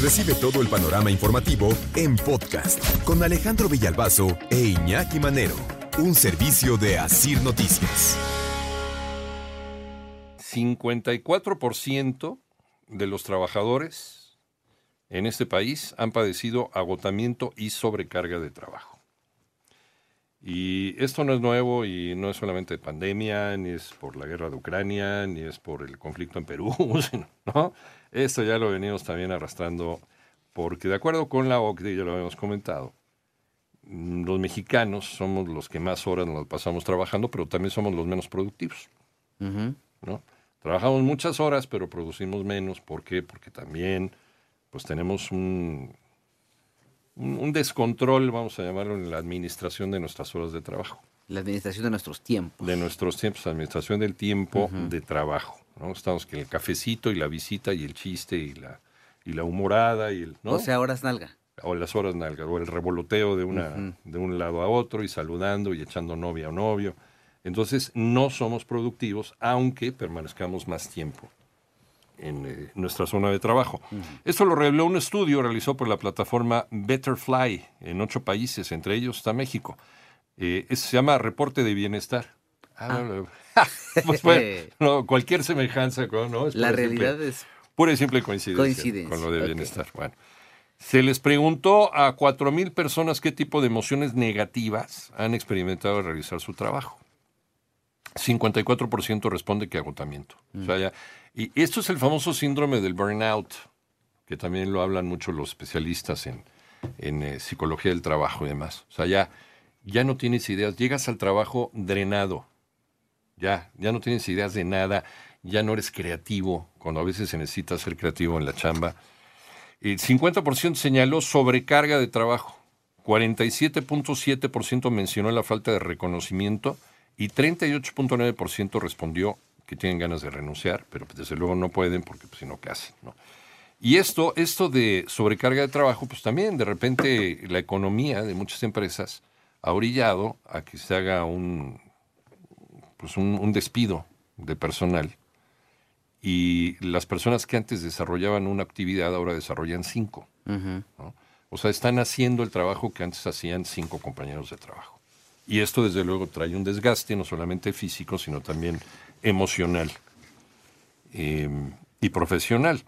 Recibe todo el panorama informativo en podcast con Alejandro Villalbazo e Iñaki Manero. Un servicio de Asir Noticias. 54% de los trabajadores en este país han padecido agotamiento y sobrecarga de trabajo. Y esto no es nuevo y no es solamente pandemia, ni es por la guerra de Ucrania, ni es por el conflicto en Perú, sino, ¿no? Esto ya lo venimos también arrastrando porque de acuerdo con la OCDE, ya lo habíamos comentado, mm, los mexicanos somos los que más horas nos pasamos trabajando, pero también somos los menos productivos. ¿no? Trabajamos muchas horas, pero producimos menos. ¿Por qué? Porque también pues tenemos un, un, un descontrol, vamos a llamarlo, en la administración de nuestras horas de trabajo. La administración de nuestros tiempos. De nuestros tiempos, administración del tiempo de trabajo. ¿no? Estamos que el cafecito y la visita y el chiste y la, y la humorada y el... ¿no? O sea, horas nalga. o las horas nalgas, o el revoloteo de, una, de un lado a otro y saludando y echando novia o novio. Entonces no somos productivos, aunque permanezcamos más tiempo en eh, nuestra zona de trabajo. Esto lo reveló un estudio realizado por la plataforma Betterfly en ocho países, entre ellos está México. Eh, eso se llama Reporte de Bienestar. Ah, no, pues, bueno, no, cualquier semejanza con ¿no? Es La simple- realidad es... Pura y simple coincidencia, Coincidencia, con lo de bienestar. Bueno, se les preguntó a 4.000 personas qué tipo de emociones negativas han experimentado al realizar su trabajo. 54% responde que agotamiento. O sea, ya- y esto es el famoso síndrome del burnout, que también lo hablan mucho los especialistas en, eh, psicología del trabajo y demás. O sea, ya, ya no tienes ideas, llegas al trabajo drenado, ya, ya no tienes ideas de nada, ya no eres creativo, cuando a veces se necesita ser creativo en la chamba. El 50% señaló sobrecarga de trabajo, 47.7% mencionó la falta de reconocimiento y 38.9% respondió que tienen ganas de renunciar, pero pues, desde luego no pueden porque pues, si no, ¿qué hacen? no? Y esto, esto de sobrecarga de trabajo, pues también de repente la economía de muchas empresas ha orillado a que se haga un, pues un, un despido de personal y las personas que antes desarrollaban una actividad ahora desarrollan cinco. ¿no? O sea, están haciendo el trabajo que antes hacían cinco compañeros de trabajo. Y esto desde luego trae un desgaste no solamente físico, sino también emocional eh, y profesional.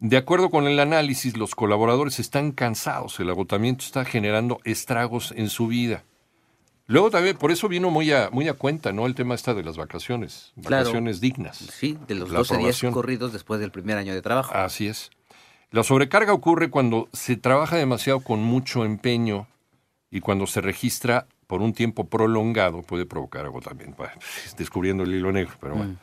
De acuerdo con el análisis, los colaboradores están cansados, el agotamiento está generando estragos en su vida. Luego también, por eso vino muy a, muy a cuenta, ¿no? El tema está de las vacaciones, Claro. vacaciones dignas. Sí, de los La 12 días corridos después del primer año de trabajo. Así es. La sobrecarga ocurre cuando se trabaja demasiado con mucho empeño y cuando se registra por un tiempo prolongado puede provocar agotamiento. Bueno, descubriendo el hilo negro, pero bueno.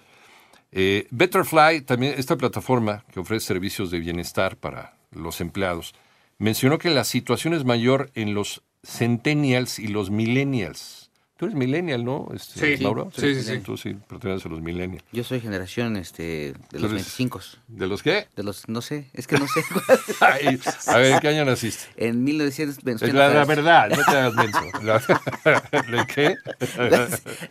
Eh, Betterfly, también esta plataforma que ofrece servicios de bienestar para los empleados, mencionó que la situación es mayor en los centennials y los millennials. Tú eres millennial, ¿no, este, Sí, Mauro? sí, sí, sí. Tú sí, perteneces a los millennials. Yo soy generación este, de los Tú eres- 25. ¿De los qué? De los, no sé, es que no sé. Ay, a ver, ¿en qué año naciste? en 1900... me estoy Es la, la verdad, no te hagas menso. La- ¿De qué?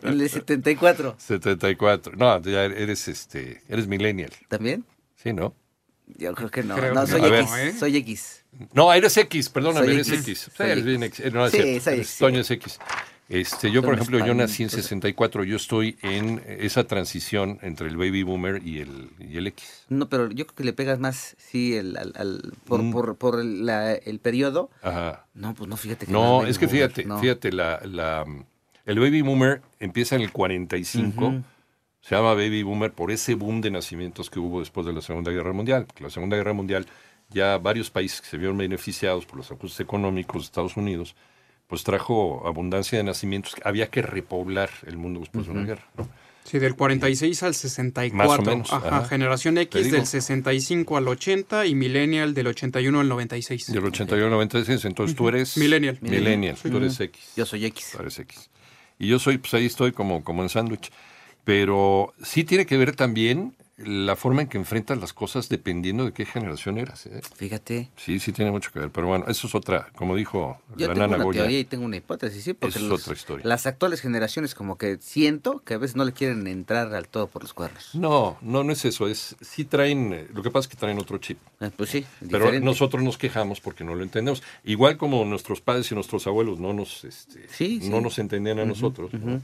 En el 74. 74. No, ya eres este, eres millennial. ¿También? Sí, ¿no? Yo creo que no. Creo no, que soy no. A ver. X. ¿eh? Soy X. No, eres X, perdóname, Soy eres X. X. Sí, Soy eres X. bien X. No, es Sí, cierto, soy eres- X. Toño es X. Este, yo, por ejemplo, yo nací en 64, yo estoy en esa transición entre el baby boomer y el, y el X. No, pero yo creo que le pegas más, sí, el, al, al- por, Mm. por, por el, la- el periodo. Ajá. No, pues no, fíjate que No, es es que boomer, fíjate, no. fíjate, la, la, el baby boomer empieza en el 45, se llama baby boomer por ese boom de nacimientos que hubo después de la Segunda Guerra Mundial. La Segunda Guerra Mundial, ya varios países que se vieron beneficiados por los ajustes económicos de Estados Unidos, pues trajo abundancia de nacimientos. Había que repoblar el mundo después de una guerra. ¿no? Sí, del 46 al 64. Más o menos, Ajá, ajá. generación X del 65 al 80 y Millennial del 81 al 96. Del 81 al 96, entonces tú eres... Millennial. Millennial, tú eres X. Yo soy X. Tú eres X. Y yo soy, pues ahí estoy como, como en sándwich. Pero sí tiene que ver también la forma en que enfrentas las cosas dependiendo de qué generación eras. ¿eh? Fíjate. Sí, sí tiene mucho que ver. Pero bueno, eso es otra, como dijo Yo la tengo nana una Goya. teoría y tengo una hipótesis, sí, porque es los- otra historia. las actuales generaciones como que siento que a veces no le quieren entrar al todo por los cuernos. No, no, no es eso. Es, sí traen, eh, lo que pasa es que traen otro chip. Eh, Pues sí, Pero diferente. nosotros nos quejamos porque no lo entendemos. Igual como nuestros padres y nuestros abuelos no nos, este, Sí, no sí. nos entendían a nosotros. ¿no?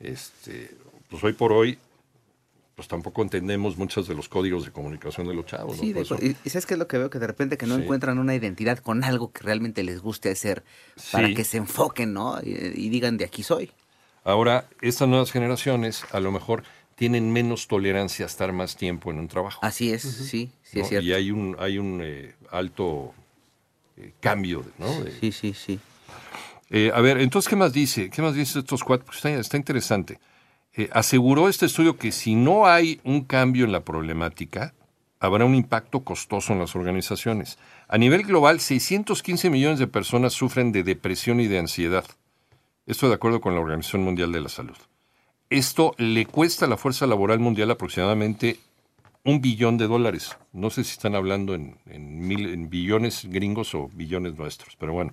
este, pues hoy por hoy, pues tampoco entendemos muchos de los códigos de comunicación de los chavos. ¿no? Sí, de eso- acuerdo. y, y ¿sabes qué es lo que veo? Que de repente que no Sí. encuentran una identidad con algo que realmente les guste hacer para Sí. que se enfoquen, ¿no? Y, y digan, de aquí soy. Ahora, estas nuevas generaciones a lo mejor tienen menos tolerancia a estar más tiempo en un trabajo. Así es, sí, sí ¿no? es cierto. Y hay un, hay un eh, alto eh, cambio, ¿no? De- Sí, sí, sí. Eh, a ver, entonces, ¿qué más dice? ¿Qué más dice estos cuatro? Está, está interesante. Eh, aseguró este estudio que si no hay un cambio en la problemática, habrá un impacto costoso en las organizaciones. A nivel global, 615 millones de personas sufren de depresión y de ansiedad. Esto de acuerdo con la Organización Mundial de la Salud. Esto le cuesta a la fuerza laboral mundial aproximadamente un billón de dólares. No sé si están hablando en, en billones gringos o billones nuestros, pero bueno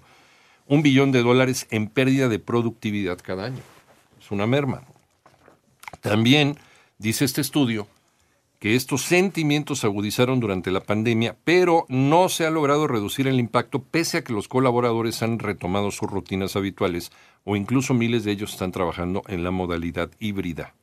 un billón de dólares en pérdida de productividad cada año. Es una merma. También dice este estudio que estos sentimientos se agudizaron durante la pandemia, pero no se ha logrado reducir el impacto pese a que los colaboradores han retomado sus rutinas habituales o incluso miles de ellos están trabajando en la modalidad híbrida,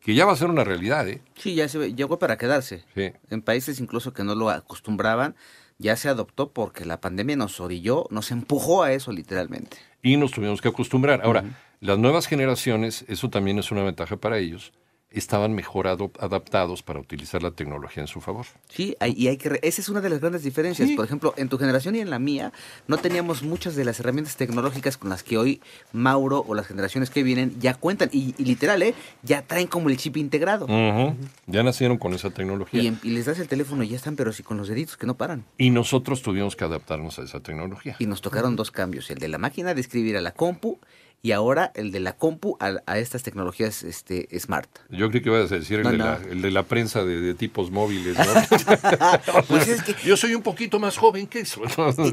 que ya va a ser una realidad, ¿eh? Sí, ya se llegó para quedarse. Sí. En países incluso que no lo acostumbraban, ya se adoptó porque la pandemia nos orilló, nos empujó a eso literalmente. y nos tuvimos que acostumbrar. Ahora, las nuevas generaciones, eso también es una ventaja para ellos, estaban mejor ado- adaptados para utilizar la tecnología en su favor. Sí, hay- y hay que re- esa es una de las grandes diferencias. Sí. Por ejemplo, en tu generación y en la mía no teníamos muchas de las herramientas tecnológicas con las que hoy Mauro o las generaciones que vienen ya cuentan y, y literal, ¿eh? Ya traen como el chip integrado. Ujú. Ya nacieron con esa tecnología. y, Y, en- y les das el teléfono y ya están, pero sí con los deditos que no paran. nosotros tuvimos que adaptarnos a esa tecnología. Y nos tocaron dos cambios, el de la máquina de escribir a la compu y ahora el de la compu a, a estas tecnologías este, smart. Yo creo que ibas a decir el, No, de, no. La, el de la prensa de, de tipos móviles. ¿no? Pues es que- Yo soy un poquito más joven que eso.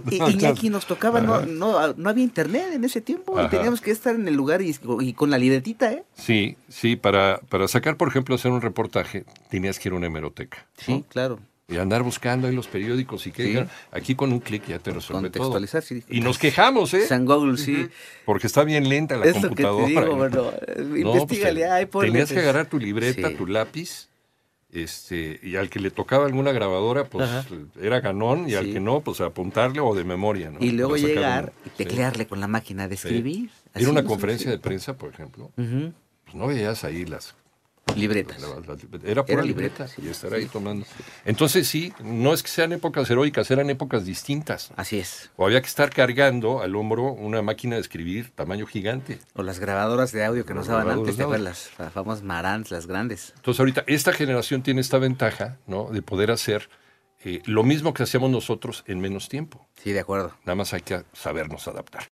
Y, y, Iñaki nos tocaba, no, no, no había internet en ese tiempo y teníamos que estar en el lugar y, y con la libretita, ¿eh? Sí, sí, para, para sacar, por ejemplo, hacer un reportaje, tenías que ir a una hemeroteca. Sí, ¿no? claro. Y andar buscando ahí los periódicos y que Sí. digan, aquí con un clic ya te resuelve todo. Contextualizar, sí. Y nos quejamos, ¿eh? San Google, sí. Porque está bien lenta la Es lo que te computadora. digo, bueno, No, pues, ay, ponle, Tenías que agarrar tu libreta, Sí. tu lápiz, este, y al que le tocaba alguna grabadora, pues Ajá. era ganón, y al que no, pues apuntarle o de memoria, ¿no? Y luego llegar y teclearle con la máquina de escribir. Era una conferencia de prensa, por ejemplo, pues no veías ahí las... Libretas. era pura Era libreta, libreta, sí. y estar ahí tomando. Entonces sí, no es que sean épocas heroicas, eran épocas distintas. Así es. O había que estar cargando al hombro una máquina de escribir tamaño gigante. O las grabadoras de audio que nos daban antes, de ¿te acuerdas? Las fa- famosas Marantz, las grandes. Entonces ahorita esta generación tiene esta ventaja, ¿no? De poder hacer eh, lo mismo que hacíamos nosotros en menos tiempo. Sí, de acuerdo. Nada más hay que sabernos adaptar.